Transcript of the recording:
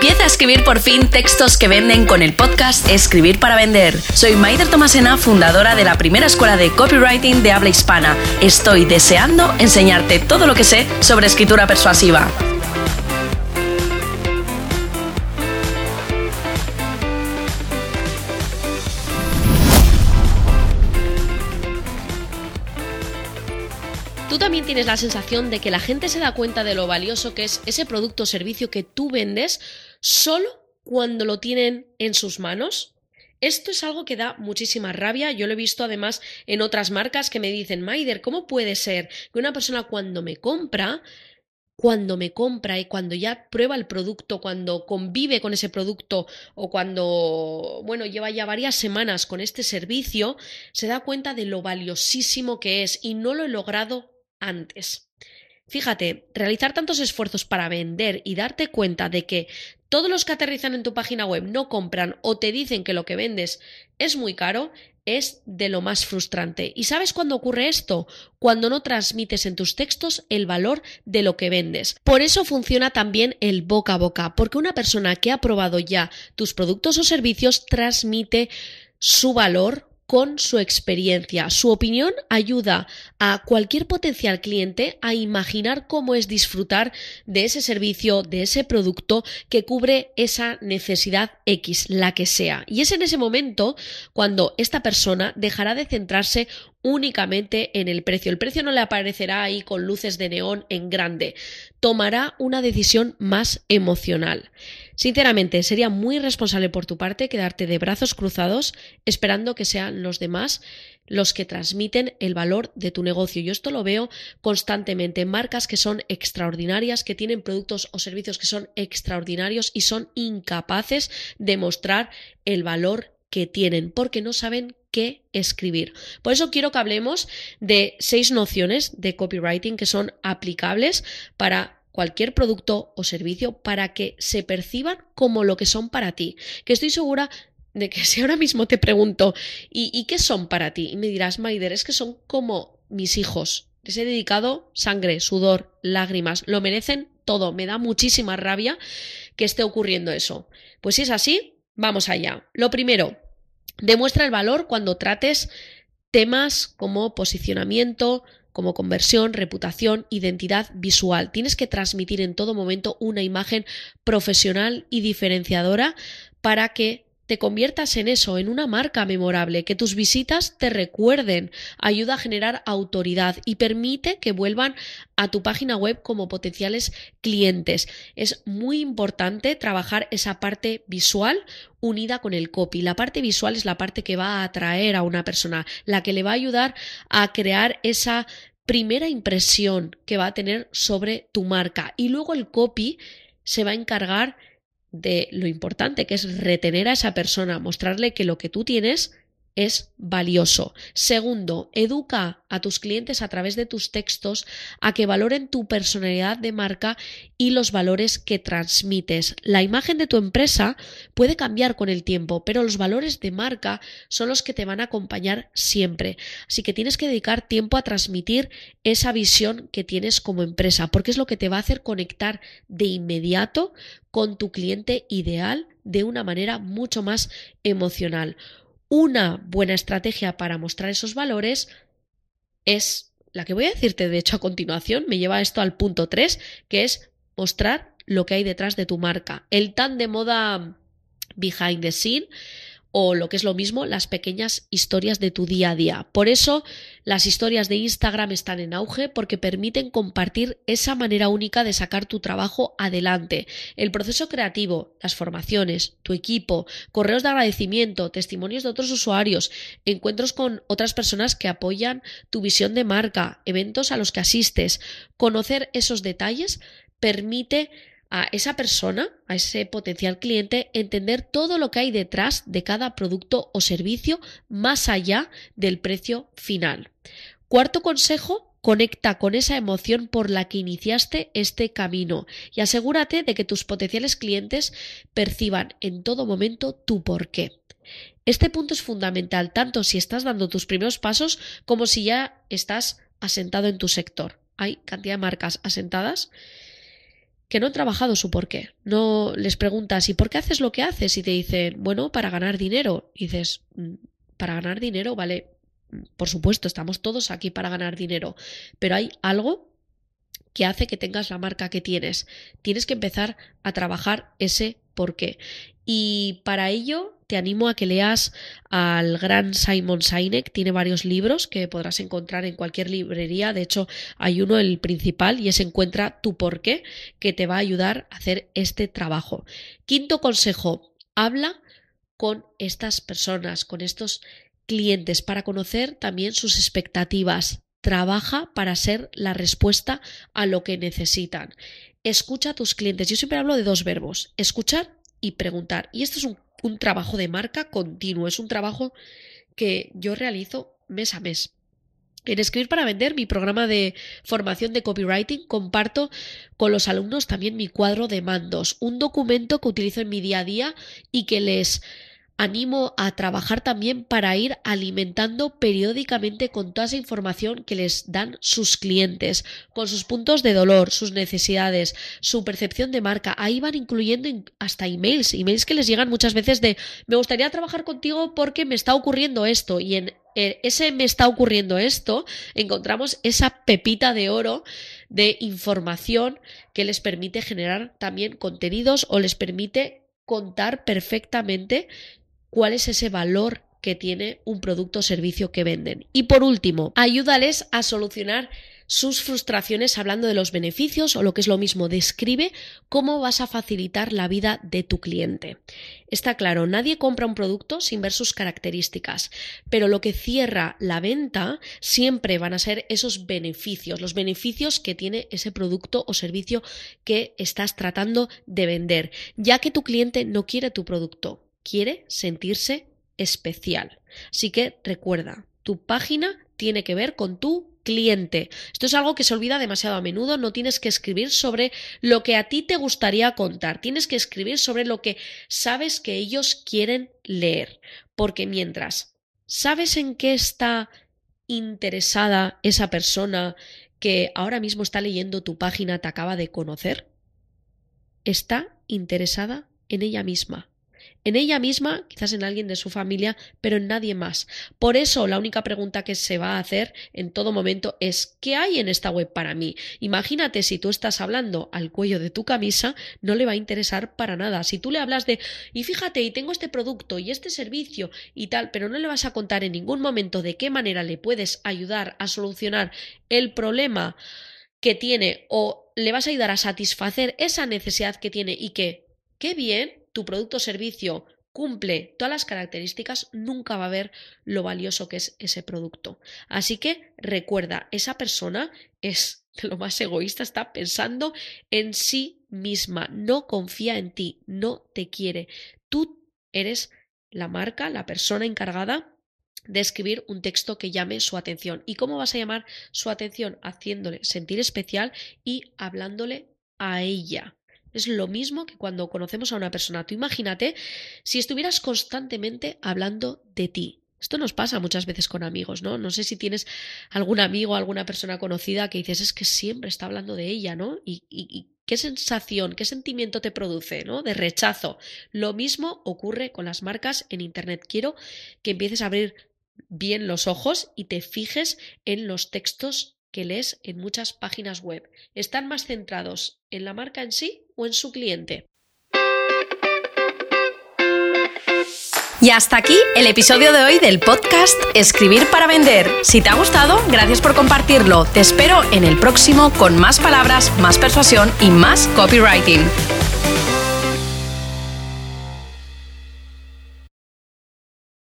Empieza a escribir por fin textos que venden con el podcast Escribir para Vender. Soy Maider Tomasena, fundadora de la primera escuela de copywriting de habla hispana. Estoy deseando enseñarte todo lo que sé sobre escritura persuasiva. ¿Tú también tienes la sensación de que la gente se da cuenta de lo valioso que es ese producto o servicio que tú vendes solo cuando lo tienen en sus manos? Esto es algo que da muchísima rabia. Yo lo he visto además en otras marcas que me dicen, Maider, ¿cómo puede ser que una persona cuando me compra, cuando me compra y cuando ya prueba el producto, cuando convive con ese producto o cuando, bueno, lleva ya varias semanas con este servicio, se da cuenta de lo valiosísimo que es y no lo he logrado antes. Fíjate, realizar tantos esfuerzos para vender y darte cuenta de que todos los que aterrizan en tu página web no compran o te dicen que lo que vendes es muy caro, es de lo más frustrante. ¿Y sabes cuándo ocurre esto? Cuando no transmites en tus textos el valor de lo que vendes. Por eso funciona también el boca a boca, porque una persona que ha probado ya tus productos o servicios transmite su valor con su experiencia. Su opinión ayuda a cualquier potencial cliente a imaginar cómo es disfrutar de ese servicio, de ese producto que cubre esa necesidad X, la que sea. Y es en ese momento cuando esta persona dejará de centrarse únicamente en el precio. El precio no le aparecerá ahí con luces de neón en grande. Tomará una decisión más emocional. Sinceramente, sería muy responsable por tu parte quedarte de brazos cruzados esperando que sean los demás los que transmiten el valor de tu negocio. Yo esto lo veo constantemente en marcas que son extraordinarias, que tienen productos o servicios que son extraordinarios y son incapaces de mostrar el valor que tienen porque no saben qué escribir. Por eso quiero que hablemos de seis nociones de copywriting que son aplicables para cualquier producto o servicio para que se perciban como lo que son para ti. Que estoy segura de que si ahora mismo te pregunto, ¿y, qué son para ti? Y me dirás, Maider, es que son como mis hijos. Les he dedicado sangre, sudor, lágrimas, lo merecen todo. Me da muchísima rabia que esté ocurriendo eso. Pues si es así, vamos allá. Lo primero, demuestra el valor cuando trates temas como posicionamiento, como conversión, reputación, identidad visual. Tienes que transmitir en todo momento una imagen profesional y diferenciadora para que te conviertas en eso, en una marca memorable, que tus visitas te recuerden, ayuda a generar autoridad y permite que vuelvan a tu página web como potenciales clientes. Es muy importante trabajar esa parte visual unida con el copy. La parte visual es la parte que va a atraer a una persona, la que le va a ayudar a crear esa primera impresión que va a tener sobre tu marca. Y luego el copy se va a encargar de lo importante que es retener a esa persona, mostrarle que lo que tú tienes es valioso. Segundo, educa a tus clientes a través de tus textos a que valoren tu personalidad de marca y los valores que transmites. La imagen de tu empresa puede cambiar con el tiempo, pero los valores de marca son los que te van a acompañar siempre. Así que tienes que dedicar tiempo a transmitir esa visión que tienes como empresa, porque es lo que te va a hacer conectar de inmediato con tu cliente ideal de una manera mucho más emocional. Una buena estrategia para mostrar esos valores es la que voy a decirte, de hecho, a continuación, me lleva esto al punto 3, que es mostrar lo que hay detrás de tu marca. El tan de moda behind the scene o lo que es lo mismo, las pequeñas historias de tu día a día. Por eso las historias de Instagram están en auge porque permiten compartir esa manera única de sacar tu trabajo adelante. El proceso creativo, las formaciones, tu equipo, correos de agradecimiento, testimonios de otros usuarios, encuentros con otras personas que apoyan tu visión de marca, eventos a los que asistes, conocer esos detalles permite a esa persona, a ese potencial cliente, entender todo lo que hay detrás de cada producto o servicio más allá del precio final. Cuarto consejo, conecta con esa emoción por la que iniciaste este camino y asegúrate de que tus potenciales clientes perciban en todo momento tu porqué. Este punto es fundamental tanto si estás dando tus primeros pasos como si ya estás asentado en tu sector. Hay cantidad de marcas asentadas que no han trabajado su porqué. No les preguntas, ¿y por qué haces lo que haces? Y te dicen, bueno, para ganar dinero. Y dices, mm, para ganar dinero, vale, por supuesto, estamos todos aquí para ganar dinero, pero hay algo que hace que tengas la marca que tienes. Tienes que empezar a trabajar ese porqué. Y para ello te animo a que leas al gran Simon Sinek. Tiene varios libros que podrás encontrar en cualquier librería. De hecho, hay uno, el principal, y es Encuentra tu porqué, que te va a ayudar a hacer este trabajo. Quinto consejo, habla con estas personas, con estos clientes, para conocer también sus expectativas. Trabaja para ser la respuesta a lo que necesitan. Escucha a tus clientes. Yo siempre hablo de dos verbos, escuchar y preguntar. Y esto es un, un trabajo de marca continuo, es un trabajo que yo realizo mes a mes. En Escribir para Vender, mi programa de formación de copywriting, comparto con los alumnos también mi cuadro de mandos, un documento que utilizo en mi día a día y que les animo a trabajar también para ir alimentando periódicamente con toda esa información que les dan sus clientes, con sus puntos de dolor, sus necesidades, su percepción de marca. Ahí van incluyendo hasta emails, emails que les llegan muchas veces de me gustaría trabajar contigo porque me está ocurriendo esto y en ese me está ocurriendo esto encontramos esa pepita de oro de información que les permite generar también contenidos o les permite contar perfectamente cuál es ese valor que tiene un producto o servicio que venden. Y por último, ayúdales a solucionar sus frustraciones hablando de los beneficios o lo que es lo mismo, describe cómo vas a facilitar la vida de tu cliente. Está claro, nadie compra un producto sin ver sus características, pero lo que cierra la venta siempre van a ser esos beneficios, los beneficios que tiene ese producto o servicio que estás tratando de vender, ya que tu cliente no quiere tu producto, quiere sentirse especial. Así que recuerda, tu página tiene que ver con tu cliente. Esto es algo que se olvida demasiado a menudo. No tienes que escribir sobre lo que a ti te gustaría contar. Tienes que escribir sobre lo que sabes que ellos quieren leer. Porque mientras sabes en qué está interesada esa persona que ahora mismo está leyendo tu página, te acaba de conocer, está interesada en ella misma en ella misma, quizás en alguien de su familia, pero en nadie más. Por eso la única pregunta que se va a hacer en todo momento es ¿qué hay en esta web para mí? Imagínate si tú estás hablando al cuello de tu camisa, no le va a interesar para nada. Si tú le hablas de y fíjate, y tengo este producto y este servicio y tal, pero no le vas a contar en ningún momento de qué manera le puedes ayudar a solucionar el problema que tiene o le vas a ayudar a satisfacer esa necesidad que tiene y que, qué bien, tu producto o servicio cumple todas las características, nunca va a ver lo valioso que es ese producto. Así que recuerda, esa persona es lo más egoísta, está pensando en sí misma, no confía en ti, no te quiere. Tú eres la marca, la persona encargada de escribir un texto que llame su atención. ¿Y cómo vas a llamar su atención? Haciéndole sentir especial y hablándole a ella. Es lo mismo que cuando conocemos a una persona. Tú imagínate si estuvieras constantemente hablando de ti. Esto nos pasa muchas veces con amigos, ¿no? No sé si tienes algún amigo, alguna persona conocida que dices es que siempre está hablando de ella, ¿no? Y, y qué sensación, qué sentimiento te produce, ¿no? De rechazo. Lo mismo ocurre con las marcas en Internet. Quiero que empieces a abrir bien los ojos y te fijes en los textos que lees en muchas páginas web. Están más centrados en la marca en sí o en su cliente. Y hasta aquí el episodio de hoy del podcast Escribir para Vender. Si te ha gustado, gracias por compartirlo. Te espero en el próximo con más palabras, más persuasión y más copywriting.